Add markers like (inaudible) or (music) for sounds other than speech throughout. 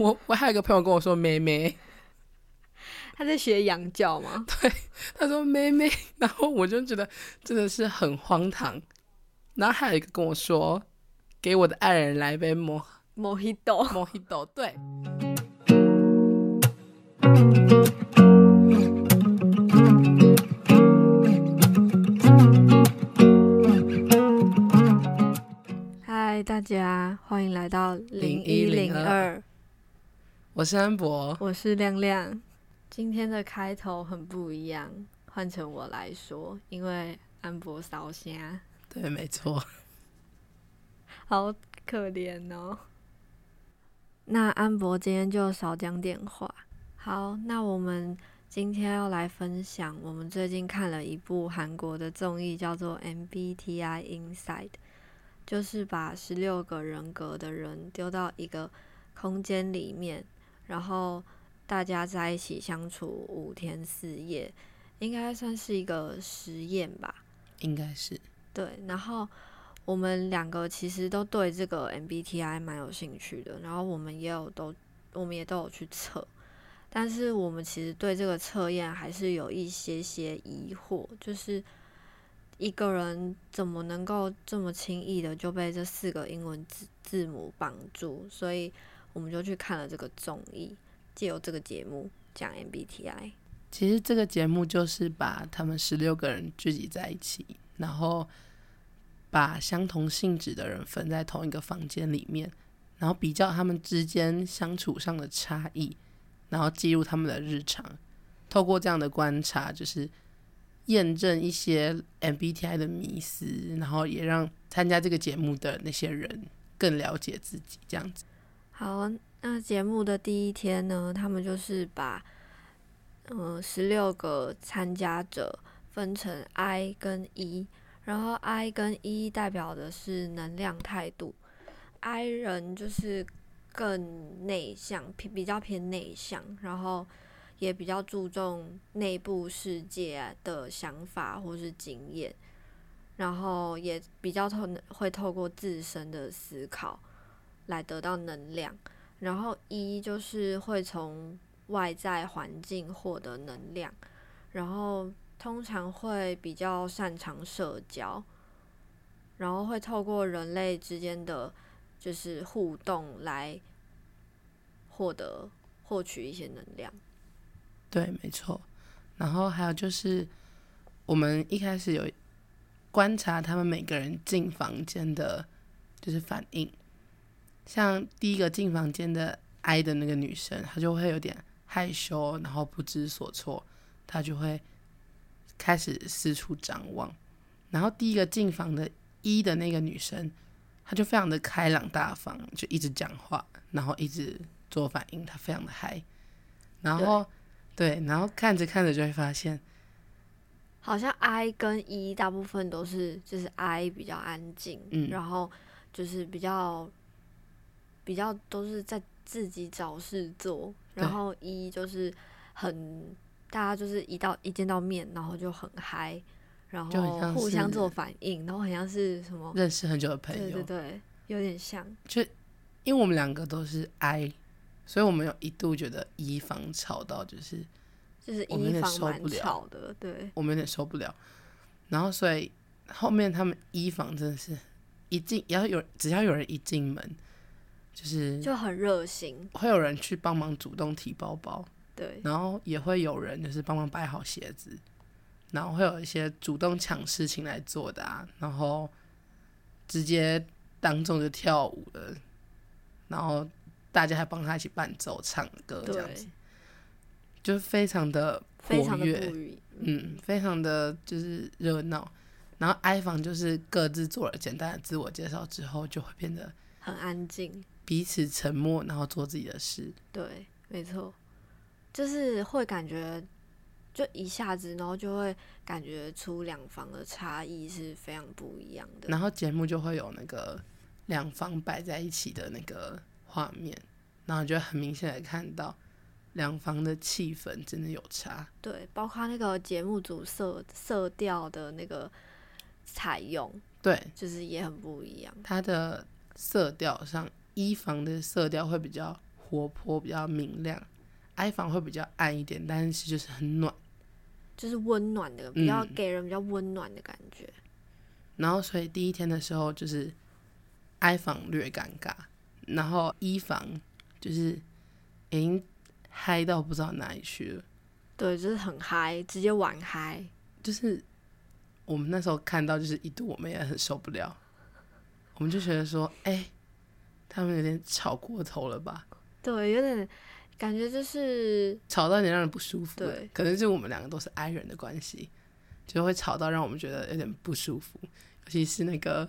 我我还有一个朋友跟我说妹妹，(laughs) 他在学羊叫吗？对他说妹妹，然后我就觉得真的是很荒唐。然后还有一个跟我说，给我的爱人来杯莫莫希豆，莫希豆，对。嗨，大家欢迎来到零一零0102二，我是安博，我是亮亮。今天的开头很不一样，换成我来说，因为安博烧虾，对，没错。好可怜哦。那安博今天就少讲点话。好，那我们今天要来分享我们最近看了一部韩国的综艺，叫做 MBTI Inside，就是把十六个人格的人丢到一个空间里面，然后大家在一起相处五天四夜，应该算是一个实验吧。应该是对，然后我们两个其实都对这个 MBTI 蛮有兴趣的，然后我们也有都，我们也都有去测，但是我们其实对这个测验还是有一些些疑惑，就是一个人怎么能够这么轻易的就被这四个英文字字母绑住，所以我们就去看了这个综艺，借由这个节目讲 MBTI。其实这个节目就是把他们十六个人聚集在一起，然后把相同性质的人分在同一个房间里面，然后比较他们之间相处上的差异，然后记录他们的日常。透过这样的观察，就是验证一些 MBTI 的迷思，然后也让参加这个节目的那些人更了解自己。这样子，好，那节目的第一天呢，他们就是把嗯十六个参加者分成 I 跟 E，然后 I 跟 E 代表的是能量态度，I 人就是更内向，偏比较偏内向，然后也比较注重内部世界的想法或是经验，然后也比较透会透过自身的思考来得到能量。然后一就是会从外在环境获得能量，然后通常会比较擅长社交，然后会透过人类之间的就是互动来获得获取一些能量。对，没错。然后还有就是，我们一开始有观察他们每个人进房间的，就是反应。像第一个进房间的 I 的那个女生，她就会有点害羞，然后不知所措，她就会开始四处张望。然后第一个进房的 E 的那个女生，她就非常的开朗大方，就一直讲话，然后一直做反应，她非常的嗨。然后对，然后看着看着就会发现，好像 I 跟 E 大部分都是就是 I 比较安静，嗯然后就是比较比较都是在自己找事做，然后一就是很大家就是一到一见到面，然后就很嗨，然后互相做反应，然后很像是什么，认识很久的朋友，对对对，有点像，就因为我们两个都是 I，所以我们有一度觉得一房吵到就是就是一房蛮受不了吵的，对，我们有点受不了，然后所以后面他们一房真的是一进要有只要有人一进门，就是就很热心，会有人去帮忙主动提包包，对，然后也会有人就是帮忙摆好鞋子，然后会有一些主动抢事情来做的啊，然后直接当众就跳舞了，然后大家还帮他一起伴奏唱歌这样子，，就非常的非常的活跃，嗯，非常的就是热闹。然后 I 房就是各自做了简单的自我介绍之后，就会变得很安静。彼此沉默，然后做自己的事。对，没错，就是会感觉，就一下子，然后就会感觉出两方的差异是非常不一样的。然后节目就会有那个两方摆在一起的那个画面，然后就很明显的看到两方的气氛真的有差。对，包括那个节目组色色调的那个采用，对，就是也很不一样。它的色调上，一房的色调会比较活泼，比较明亮；I 房会比较暗一点，但是就是很暖。就是温暖的，比较嗯给人比较温暖的感觉。然后所以第一天的时候就是 I 房略尴尬，然后一房就是已经嗨到不知道哪里去了。对，就是很嗨，直接玩嗨。就是我们那时候看到，就是一度我们也很受不了，我们就觉得说，哎、他们有点吵过头了吧，对，有点感觉就是吵到有点让人不舒服。对可能是我们两个都是 I 人的关系，就会吵到让我们觉得有点不舒服，尤其是那个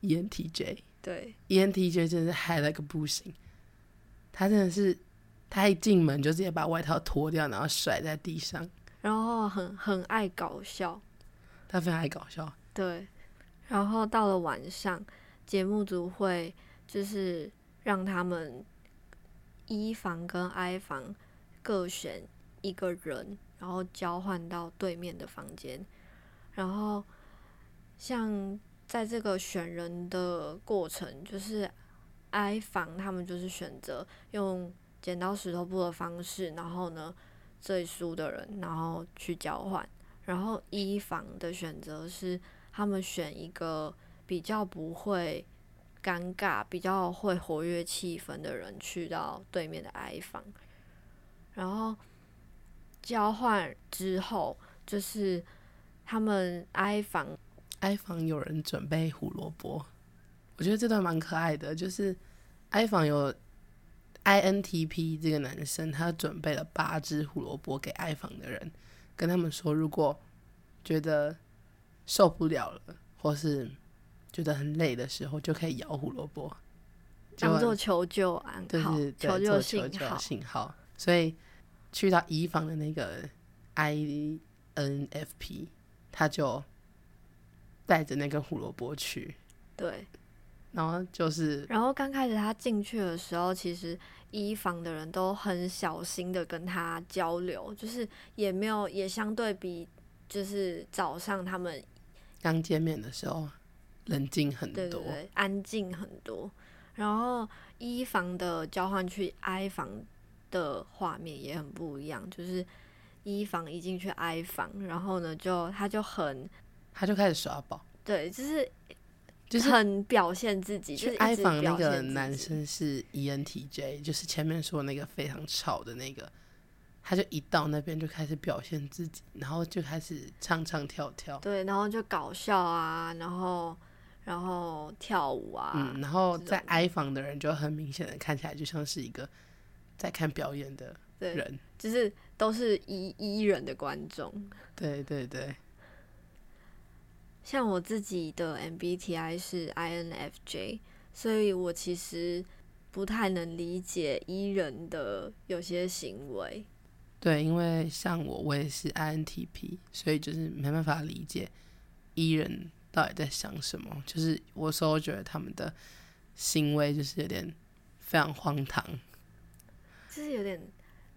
E ENTJ。对 ENTJ 真的是嗨了个不行，他真的是，他一进门就直接把外套脱掉，然后甩在地上，然后很很爱搞笑，他非常爱搞笑。对。然后到了晚上，节目组会就是让他们一房跟 I 房各选一个人，然后交换到对面的房间。然后像在这个选人的过程，就是 I 房他们就是选择用剪刀石头布的方式，然后呢最输的人，然后去交换。然后一房的选择是他们选一个比较不会尴尬、比较会活跃气氛的人去到对面的 I 房，然后交换之后就是他们 I 房 I 房有人准备胡萝卜，我觉得这段蛮可爱的。就是 I 房有 INTP 这个男生，他准备了八只胡萝卜给 I 房的人，跟他们说，如果觉得受不了了，或是觉得很累的时候，就可以咬胡萝卜，当做求救暗号、对对对，求救信号。信号。所以去到乙房的那个 INFP，他就带着那根胡萝卜去，对，然后就是然后刚开始他进去的时候，其实一房的人都很小心的跟他交流，就是也没有也相对比就是早上他们刚见面的时候冷静很多，对对对安静很多。然后一房的交换去 I 房的画面也很不一样，就是一房一进去 I 房，然后呢就他就很他就开始耍宝。对，就是就是很表现自己，就去是直房那个男生是 E ENTJ，就是前面说那个非常吵的那个，他就一到那边就开始表现自己，然后就开始唱唱跳跳，对，然后就搞笑啊，然后然后跳舞啊，嗯，然后在这种 I 房的人就很明显的看起来就像是一个在看表演的对，人，就是都是一一人的观众。对对对，像我自己的 MBTI 是 INFJ，所以我其实不太能理解 E 人的有些行为。对，因为像我，我也是 INTP，所以就是没办法理解 E 人到底在想什么。就是我有时候觉得他们的行为就是有点非常荒唐，就是有点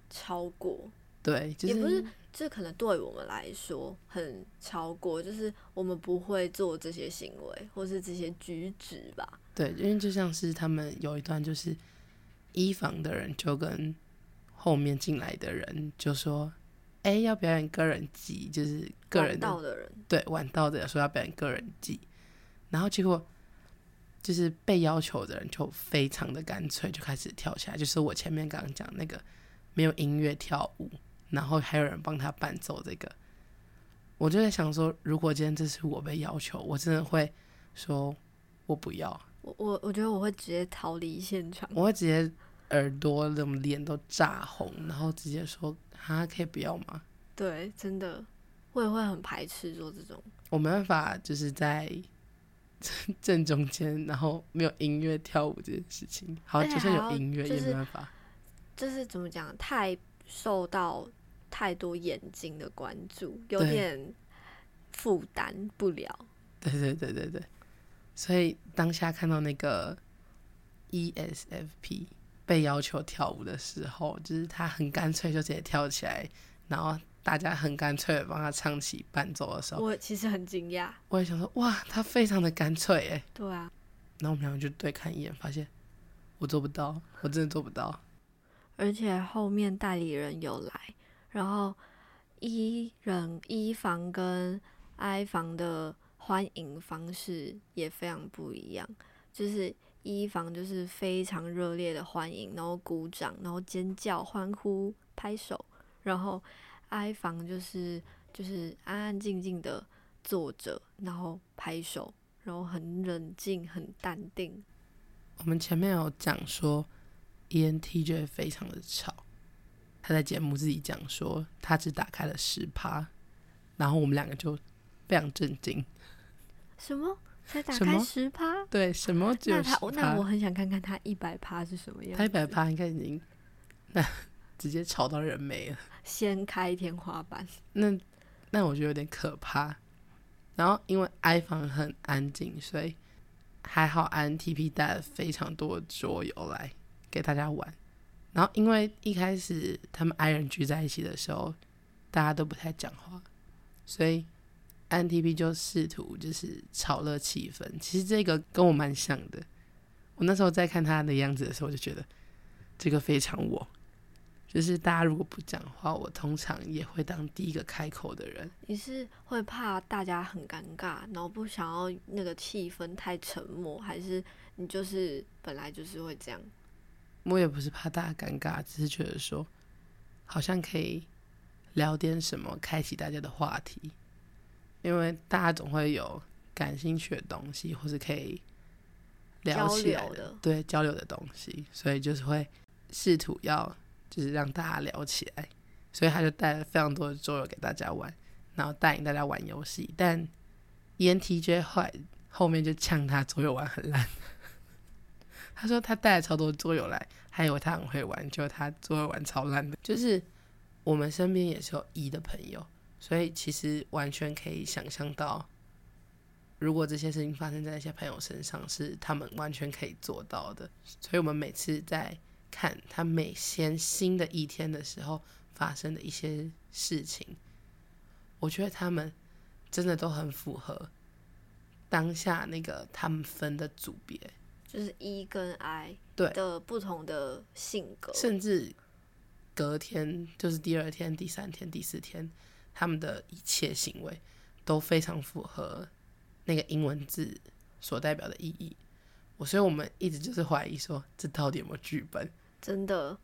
超过，对，就是也不是，这可能对我们来说很超过，就是我们不会做这些行为或是这些举止吧。对，因为就像是他们有一段就是一房的人就跟后面进来的人就说：“哎、要表演个人技，就是个人的到的人，对，晚到的说要表演个人技，然后结果就是被要求的人就非常的干脆，就开始跳起来，就是我前面刚刚讲那个没有音乐跳舞，然后还有人帮他伴奏这个，我就在想说，如果今天这是我被要求，我真的会说我不要，我我我觉得我会直接逃离现场。我会直接耳朵那种脸都炸红，然后直接说啊，可以不要吗？对，真的，我也会很排斥做这种。我没办法，就是在正中间，然后没有音乐跳舞这件事情。好，就算有音乐就是也没办法。就是怎么讲，太受到太多眼睛的关注，有点负担不了。对对对对对，所以当下看到那个 E ESFP 被要求跳舞的时候，就是他很干脆就直接跳起来，然后大家很干脆的帮他唱起伴奏的时候，我其实很惊讶，我也想说，哇，他非常的干脆哎。对啊，然后我们两个就对看一眼，发现我做不到，我真的做不到。而且后面代理人有来，然后一人一房跟 I 房的欢迎方式也非常不一样，就是一房就是非常热烈的欢迎，然后鼓掌，然后尖叫、欢呼、拍手，然后 I 房就是就是安安静静的坐着，然后拍手，然后很冷静、很淡定。我们前面有讲说，ENTJ 非常的吵，他在节目自己讲说，他只打开了十趴，然后我们两个就非常震惊。什么？才打开十趴？对，什么只有那十他那我？很想看看他一百趴是什么样。他一百趴应该已经，那直接吵到人没了。掀开天花板，那那我觉得有点可怕。然后因为 i 房很安静，所以还好 INTP 带了非常多的桌游来给大家玩。然后因为一开始他们 i 人聚在一起的时候，大家都不太讲话，所以 INTP 就试图就是炒热气氛。其实这个跟我蛮像的。我那时候在看他的样子的时候，我就觉得这个非常我。就是大家如果不讲话，我通常也会当第一个开口的人。你是会怕大家很尴尬，然后不想要那个气氛太沉默，还是你就是本来就是会这样？我也不是怕大家尴尬，只是觉得说，好像可以聊点什么，开启大家的话题。因为大家总会有感兴趣的东西，或是可以聊起来的对交流的东西，所以就是会试图要就是让大家聊起来，所以他就带了非常多的桌游给大家玩，然后带领大家玩游戏。但 E ENTJ 后来后面就呛他桌游玩很烂，(laughs) 他说他带了超多桌游来，还以为他很会玩，结果他桌游玩超烂的。就是我们身边也是有 E 的朋友，所以其实完全可以想象到，如果这些事情发生在一些朋友身上，是他们完全可以做到的。所以我们每次在看他每天新的一天的时候发生的一些事情，我觉得他们真的都很符合当下那个他们分的组别，就是 E 跟 I 对的不同的性格，甚至隔天就是第二天、第三天、第四天，他们的一切行为都非常符合那个英文字所代表的意义。我所以我们一直就是怀疑说，这到底有没有剧本？真的。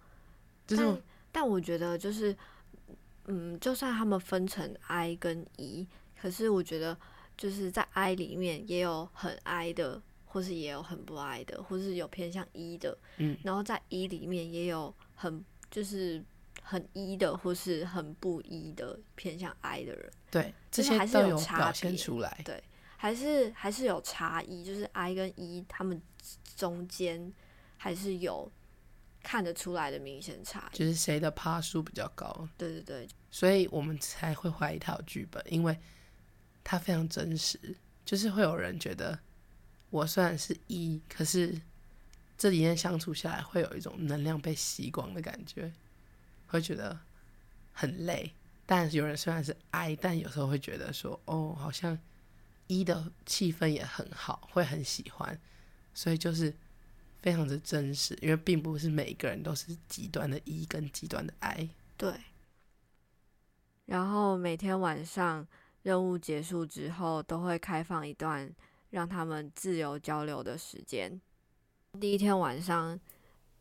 就是但但我觉得就是，嗯，就算他们分成 I 跟 E，可是我觉得就是在 I 里面也有很 I 的，或是也有很不 I 的，或是有偏向 E 的，嗯，然后在 E 里面也有很就是很一的，或是很不一的偏向 I 的人，对这些都有表现别出来。对还是还是有差异，就是 I 跟 E 他们中间还是有看得出来的明显差异。就是谁的趴数比较高，对对对，所以我们才会怀疑他有剧本，因为他非常真实。就是会有人觉得我虽然是一，可是这几天相处下来，会有一种能量被吸光的感觉，会觉得很累。但有人虽然是 I，但有时候会觉得说，哦，好像一的气氛也很好，会很喜欢，所以就是非常的真实，因为并不是每个人都是极端的 E 跟极端的 I。对。然后每天晚上任务结束之后，都会开放一段让他们自由交流的时间。第一天晚上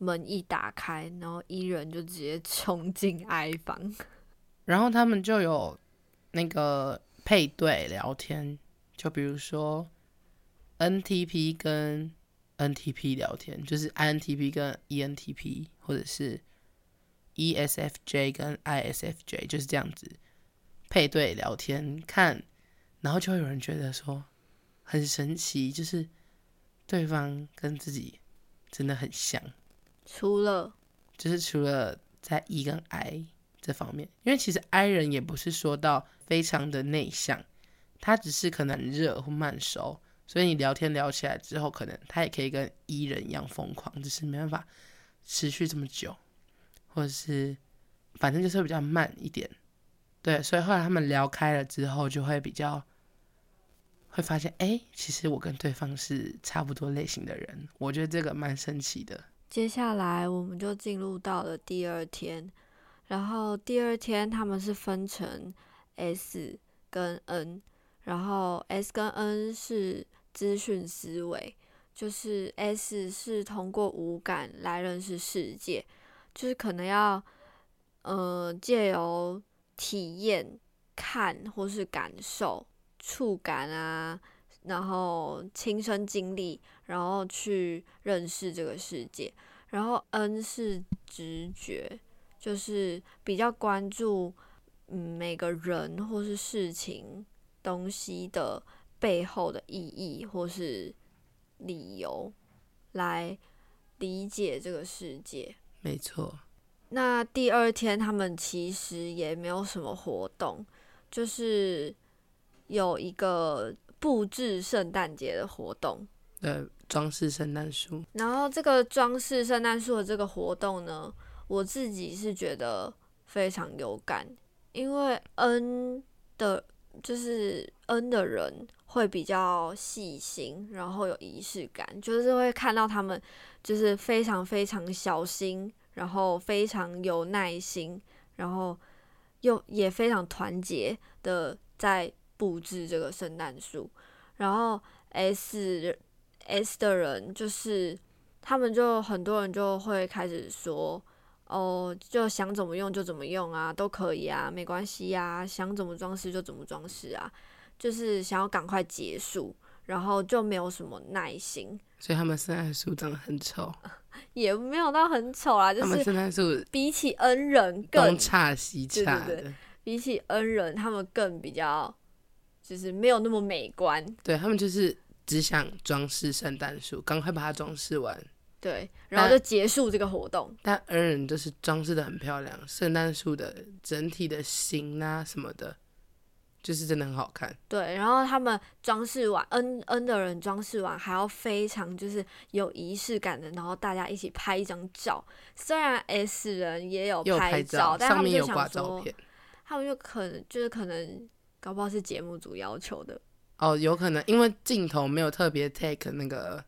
门一打开，然后伊人就直接冲进 I 房，(laughs) 然后他们就有那个配对聊天，就比如说 NTP 跟 NTP 聊天，就是 INTP 跟 ENTP，或者是 ESFJ 跟 ISFJ，就是这样子配对聊天看，然后就会有人觉得说很神奇，就是对方跟自己真的很像。除了就是除了在 E 跟 I 这方面，因为其实 I 人也不是说到非常的内向，他只是可能热或慢熟，所以你聊天聊起来之后，可能他也可以跟 E 人一样疯狂，只是没办法持续这么久，或者是反正就是比较慢一点。对，所以后来他们聊开了之后，就会比较会发现，哎、其实我跟对方是差不多类型的人，我觉得这个蛮神奇的。接下来我们就进入到了第二天，然后第二天他们是分成 S 跟 N，然后 S 跟 N 是资讯思维，就是 S 是通过五感来认识世界，就是可能要呃借由体验、看或是感受、触感啊，然后亲身经历，然后去认识这个世界。然后 N 是直觉，就是比较关注嗯每个人或是事情、东西的背后的意义或是理由，来理解这个世界。没错。那第二天他们其实也没有什么活动，就是有一个布置圣诞节的活动。呃，装饰圣诞树。然后这个装饰圣诞树的这个活动呢，我自己是觉得非常有感，因为 N 的，就是 N 的人会比较细心，然后有仪式感，就是会看到他们就是非常非常小心，然后非常有耐心，然后又也非常团结的在布置这个圣诞树，然后 S。S 的人就是他们，就很多人就会开始说，哦，就想怎么用就怎么用啊，都可以啊，没关系呀，想怎么装饰就怎么装饰啊，就是想要赶快结束，然后就没有什么耐心。所以他们圣诞树长得很丑，(laughs) 也没有到很丑啊，就是圣诞树 (laughs) 比起恩人更差西差的，比起恩人他们更比较就是没有那么美观。对他们就是。只想装饰圣诞树，赶快把它装饰完。对，然后就结束这个活动。但恩人就是装饰的很漂亮，圣诞树的整体的形啊什么的，就是真的很好看。对，然后他们装饰完，恩恩的人装饰完还要非常就是有仪式感的，然后大家一起拍一张照。虽然 S 人也有拍照，但他们就想说，他们就可能就是可能搞不好是节目组要求的。哦，有可能，因为镜头没有特别 take 那个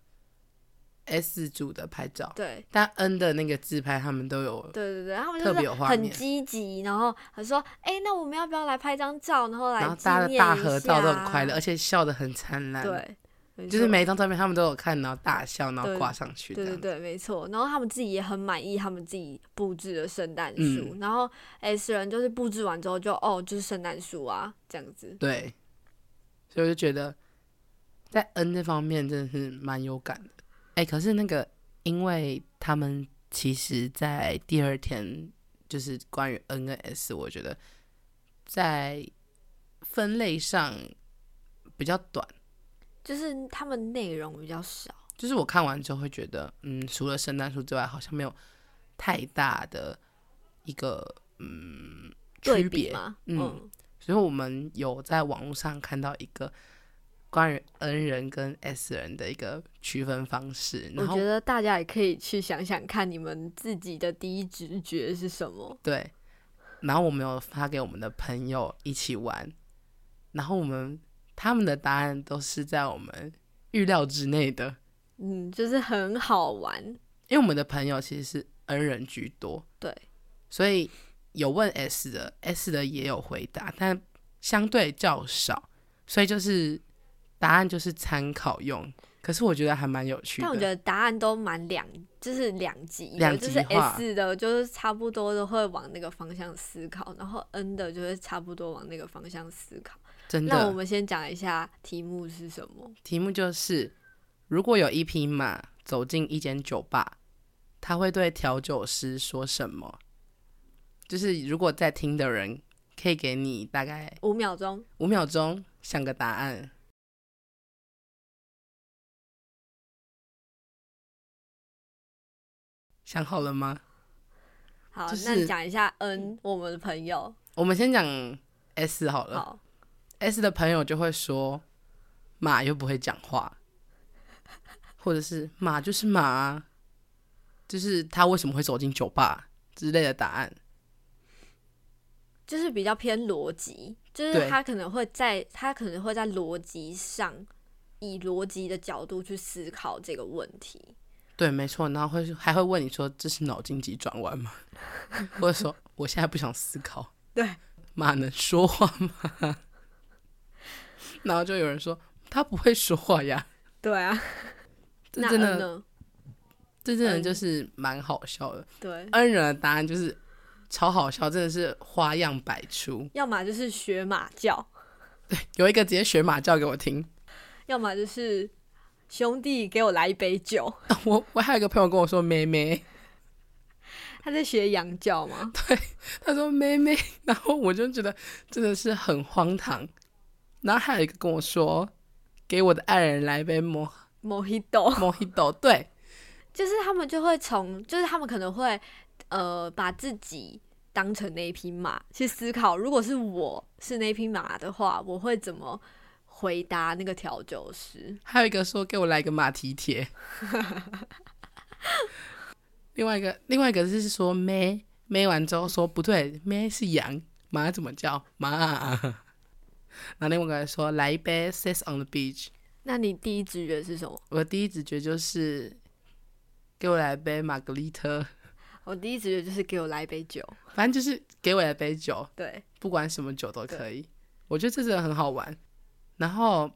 S 组的拍照，对，但 N 的那个自拍他们都有，对对对，他们就是很积极，然后他说，哎，那我们要不要来拍张照，然后来大家大合照都很快乐，而且笑得很灿烂，对，就是每一张照片他们都有看，然后大笑，然后挂上去，对对对，没错，然后他们自己也很满意他们自己布置的圣诞树，然后 S 人就是布置完之后就哦，就是圣诞树啊，这样子，对。所以我就觉得，在 N 这方面真的是蛮有感的。哎，可是那个，因为他们其实，在第二天就是关于 N 跟 S，我觉得在分类上比较短，就是他们内容比较少。就是我看完之后会觉得，嗯，除了圣诞树之外，好像没有太大的一个嗯区别嗯。所以我们有在网络上看到一个关于 N 人跟 S 人的一个区分方式，我觉得大家也可以去想想看，你们自己的第一直觉是什么？对。然后我们有发给我们的朋友一起玩，然后我们他们的答案都是在我们预料之内的，嗯，就是很好玩。因为我们的朋友其实是 N 人居多，对，所以。有问 S 的，S 的也有回答，但相对较少，所以就是答案就是参考用。可是我觉得还蛮有趣的。但我觉得答案都蛮两，就是两极，两极就是 S 的，就是差不多都会往那个方向思考，然后 N 的就是差不多往那个方向思考。真的。那我们先讲一下题目是什么？题目就是：如果有一匹马走进一间酒吧，他会对调酒师说什么？就是如果在听的人，可以给你大概五秒钟，五秒钟想个答案，想好了吗？好，那你讲一下 N 我们的朋友。我们先讲 S 好了。好，S 的朋友就会说，马又不会讲话，或者是马就是马，就是他为什么会走进酒吧之类的答案。就是比较偏逻辑，就是他可能会在他可能会在逻辑上，以逻辑的角度去思考这个问题。对，没错，然后会还会问你说这是脑筋急转弯吗？(laughs) 或者说我现在不想思考。对，马能说话吗？(laughs) (laughs) 然后就有人说他不会说话呀。对啊，这真的？这真的嗯就是蛮好笑的。对，恩人的答案就是超好笑，真的是花样百出。要么就是学马叫，对有一个直接学马叫给我听，要么就是兄弟给我来一杯酒。(laughs) 我我还有一个朋友跟我说妹妹，他在学羊叫吗？对他说妹妹，(laughs) 然后我就觉得真的是很荒唐。然后还有一个跟我说，给我的爱人来一杯莫 Mojito，莫希豆，对。就是他们就会从，就是他们可能会呃把自己当成那一匹马去思考，如果是我是那匹马的话，我会怎么回答那个调酒师？还有一个说给我来一个马蹄铁，另外一个另外一个是说咩？咩完之后说不对，咩是羊，马怎么叫？马？然后另外一个人说来一杯 Ses on the Beach，那你第一直觉是什么？我的第一直觉就是给我来一杯玛格丽特，我第一直觉就是给我来一杯酒。反正就是给我来一杯酒，对，不管什么酒都可以。我觉得这真的很好玩。然后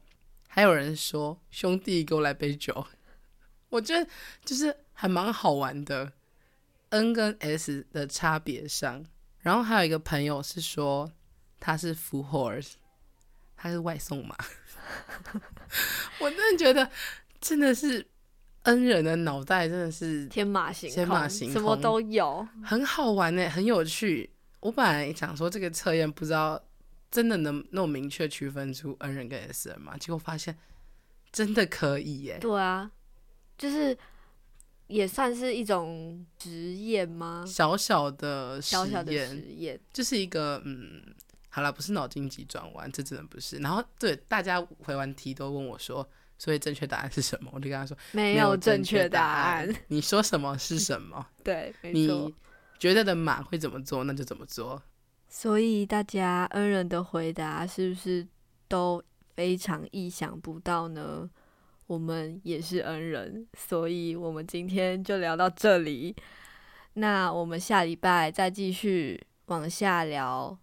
还有人说兄弟给我来杯酒，(laughs) 我觉得就是还蛮好玩的。N 跟 S 的差别上，然后还有一个朋友是说他是 full horse，他是外送嘛。(laughs) 我真的觉得真的是恩人的脑袋真的是天马行空，天马行什么都有。很好玩呢，很有趣。我本来想说这个测验不知道真的能那么明确区分出恩人跟 S 人嘛，结果发现真的可以耶。对啊，就是也算是一种实验吗？小小的实小小的验实验，就是一个嗯，好了，不是脑筋急转弯，这真的不是。然后对大家回完题都问我说，所以正确答案是什么？我就跟他说没有正确答案。你说什么是什么？(laughs) 对，没错你。觉得的马会怎么做，那就怎么做。所以大家恩人的回答是不是都非常意想不到呢？我们也是恩人，所以我们今天就聊到这里。那我们下礼拜再继续往下聊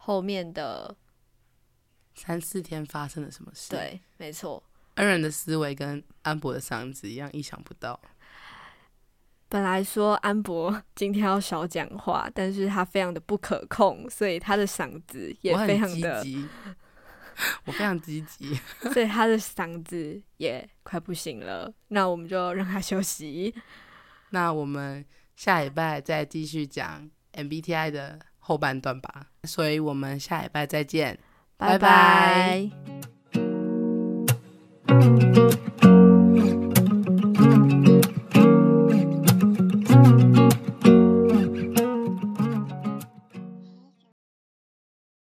后面的。三四天发生了什么事？，对，没错。恩人的思维跟安博的嗓子一样，意想不到。本来说安博今天要少讲话，但是他非常的不可控，所以他的嗓子也我非常的，积极，(laughs) 我非常积极。(laughs) 所以他的嗓子也快不行了。那我们就让他休息。(laughs) 那我们下礼拜再继续讲 MBTI 的后半段吧。所以我们下礼拜再见。拜拜拜拜